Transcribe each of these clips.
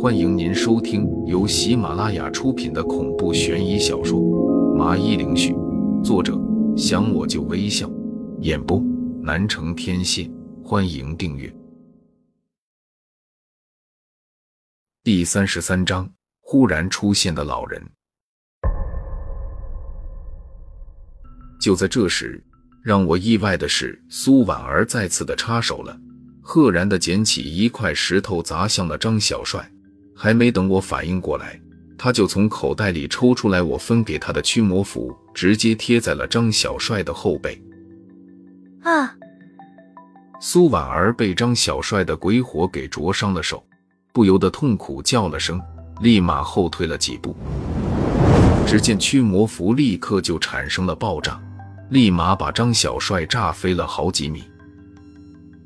欢迎您收听由喜马拉雅出品的恐怖悬疑小说《麻衣灵絮》，作者想我就微笑，演播南城天蝎。欢迎订阅。第三十三章：忽然出现的老人。就在这时，让我意外的是，苏婉儿再次的插手了，赫然的捡起一块石头砸向了张小帅。还没等我反应过来，他就从口袋里抽出来我分给他的驱魔符，直接贴在了张小帅的后背。啊！苏婉儿被张小帅的鬼火给灼伤了手，不由得痛苦叫了声，立马后退了几步。只见驱魔符立刻就产生了爆炸，立马把张小帅炸飞了好几米。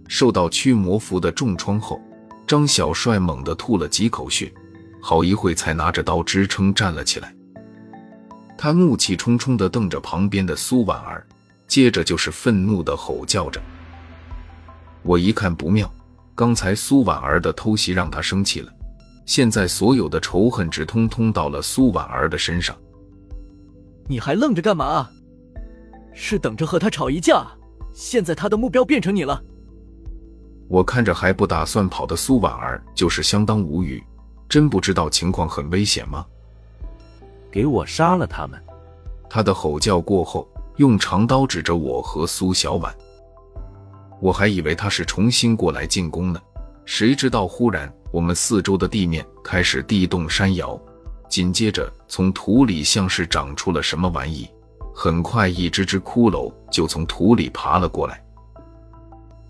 受到驱魔符的重创后，张小帅猛地吐了几口血，好一会才拿着刀支撑站了起来。他怒气冲冲地瞪着旁边的苏婉儿，接着就是愤怒地吼叫着。我一看不妙，刚才苏婉儿的偷袭让他生气了，现在所有的仇恨只通通到了苏婉儿的身上。你还愣着干嘛？是等着和他吵一架？现在他的目标变成你了。我看着还不打算跑的苏婉儿，就是相当无语，真不知道情况很危险吗？给我杀了他们！他的吼叫过后，用长刀指着我和苏小婉。我还以为他是重新过来进攻呢，谁知道忽然我们四周的地面开始地动山摇，紧接着从土里像是长出了什么玩意，很快一只只骷髅就从土里爬了过来。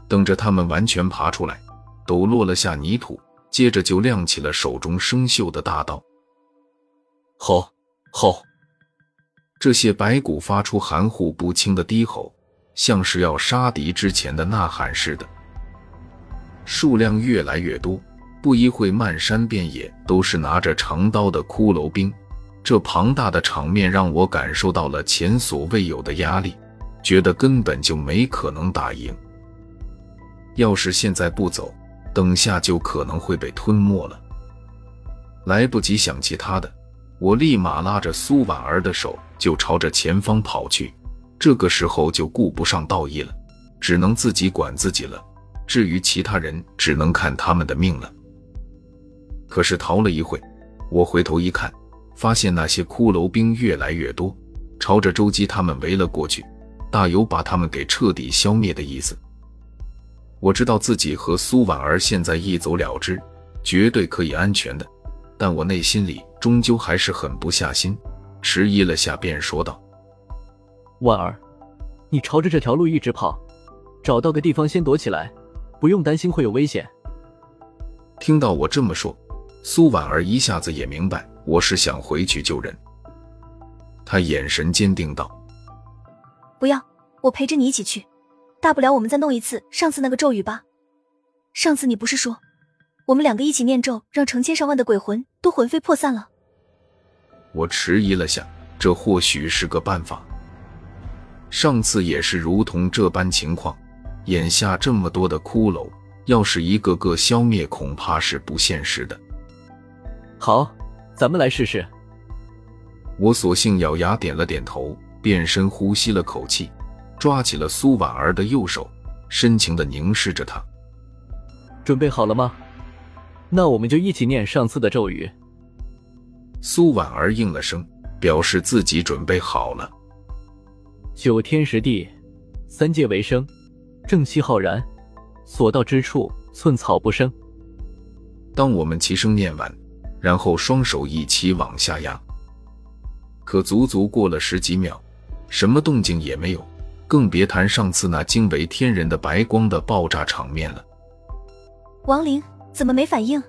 等着他们完全爬出来，抖落了下泥土，接着就亮起了手中生锈的大刀。吼吼！这些白骨发出含糊不清的低吼。像是要杀敌之前的呐喊似的，数量越来越多，不一会漫山遍野都是拿着长刀的骷髅兵。这庞大的场面让我感受到了前所未有的压力，觉得根本就没可能打赢。要是现在不走，等下就可能会被吞没了。来不及想其他的，我立马拉着苏婉儿的手就朝着前方跑去。这个时候就顾不上道义了，只能自己管自己了。至于其他人，只能看他们的命了。可是逃了一会，我回头一看，发现那些骷髅兵越来越多，朝着周姬他们围了过去，大有把他们给彻底消灭的意思。我知道自己和苏婉儿现在一走了之，绝对可以安全的，但我内心里终究还是狠不下心，迟疑了下，便说道。婉儿，你朝着这条路一直跑，找到个地方先躲起来，不用担心会有危险。听到我这么说，苏婉儿一下子也明白我是想回去救人。她眼神坚定道：“不要，我陪着你一起去，大不了我们再弄一次上次那个咒语吧。上次你不是说，我们两个一起念咒，让成千上万的鬼魂都魂飞魄散了？”我迟疑了下，这或许是个办法。上次也是如同这般情况，眼下这么多的骷髅，要是一个个消灭，恐怕是不现实的。好，咱们来试试。我索性咬牙点了点头，变身呼吸了口气，抓起了苏婉儿的右手，深情的凝视着她。准备好了吗？那我们就一起念上次的咒语。苏婉儿应了声，表示自己准备好了。九天十地，三界为生，正气浩然，所到之处寸草不生。当我们齐声念完，然后双手一起往下压，可足足过了十几秒，什么动静也没有，更别谈上次那惊为天人的白光的爆炸场面了。王灵怎么没反应？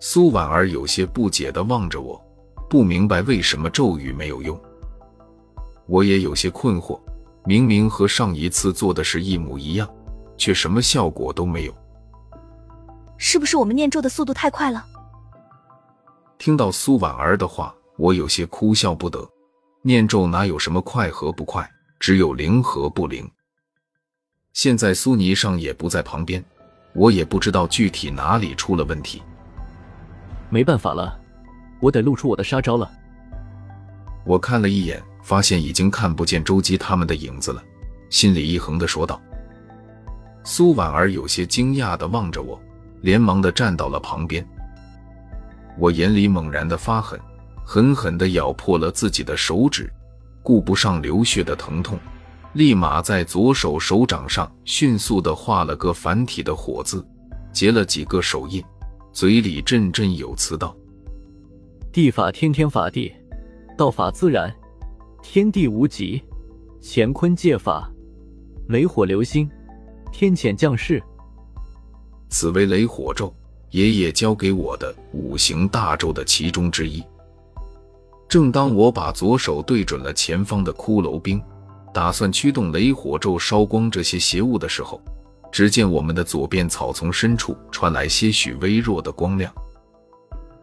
苏婉儿有些不解的望着我，不明白为什么咒语没有用。我也有些困惑，明明和上一次做的是一模一样，却什么效果都没有。是不是我们念咒的速度太快了？听到苏婉儿的话，我有些哭笑不得。念咒哪有什么快和不快，只有灵和不灵。现在苏霓裳也不在旁边，我也不知道具体哪里出了问题。没办法了，我得露出我的杀招了。我看了一眼，发现已经看不见周姬他们的影子了，心里一横的说道。苏婉儿有些惊讶的望着我，连忙的站到了旁边。我眼里猛然的发狠，狠狠的咬破了自己的手指，顾不上流血的疼痛，立马在左手手掌上迅速的画了个繁体的火字，结了几个手印，嘴里振振有词道：“地法天天法地，道法自然，天地无极，乾坤借法，雷火流星，天谴降世。”此为雷火咒。爷爷教给我的五行大咒的其中之一。正当我把左手对准了前方的骷髅兵，打算驱动雷火咒烧光这些邪物的时候，只见我们的左边草丛深处传来些许微弱的光亮，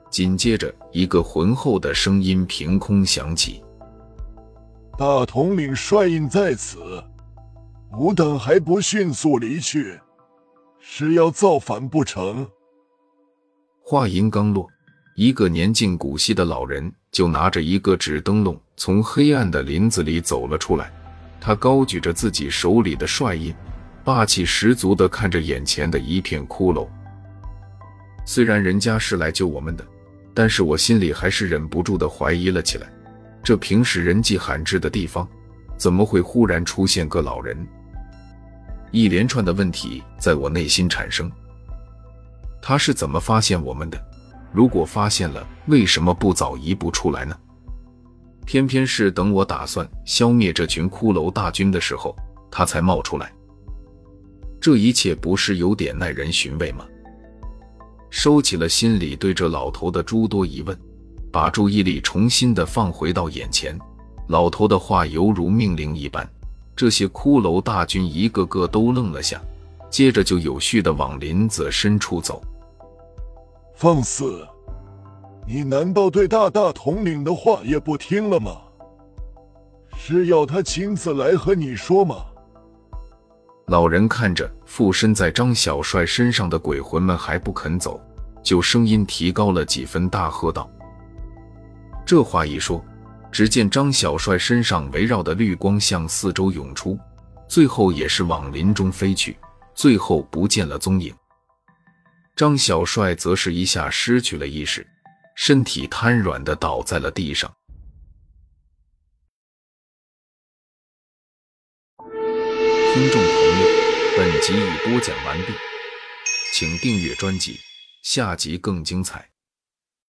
紧接着一个浑厚的声音凭空响起：“大统领帅印在此，吾等还不迅速离去，是要造反不成？”话音刚落，一个年近古稀的老人就拿着一个纸灯笼从黑暗的林子里走了出来。他高举着自己手里的帅印，霸气十足地看着眼前的一片骷髅。虽然人家是来救我们的，但是我心里还是忍不住地怀疑了起来：这平时人迹罕至的地方，怎么会忽然出现个老人？一连串的问题在我内心产生。他是怎么发现我们的？如果发现了，为什么不早一步出来呢？偏偏是等我打算消灭这群骷髅大军的时候，他才冒出来。这一切不是有点耐人寻味吗？收起了心里对这老头的诸多疑问，把注意力重新的放回到眼前。老头的话犹如命令一般，这些骷髅大军一个个都愣了下，接着就有序的往林子深处走。放肆！你难道对大大统领的话也不听了吗？是要他亲自来和你说吗？老人看着附身在张小帅身上的鬼魂们还不肯走，就声音提高了几分，大喝道：“这话一说，只见张小帅身上围绕的绿光向四周涌出，最后也是往林中飞去，最后不见了踪影。”张小帅则是一下失去了意识，身体瘫软的倒在了地上。听众朋友，本集已播讲完毕，请订阅专辑，下集更精彩。